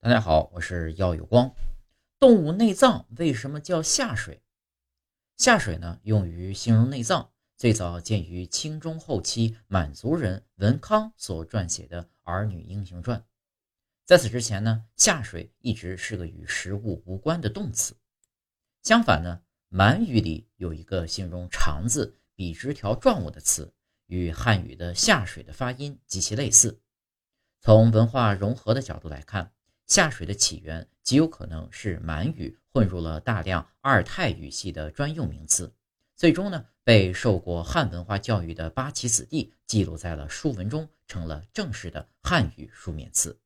大家好，我是耀有光。动物内脏为什么叫下水？下水呢，用于形容内脏，最早见于清中后期满族人文康所撰写的《儿女英雄传》。在此之前呢，下水一直是个与食物无关的动词。相反呢，满语里有一个形容肠子笔直条状物的词，与汉语的下水的发音极其类似。从文化融合的角度来看。下水的起源极有可能是满语混入了大量阿尔泰语系的专用名词，最终呢被受过汉文化教育的八旗子弟记录在了书文中，成了正式的汉语书面词。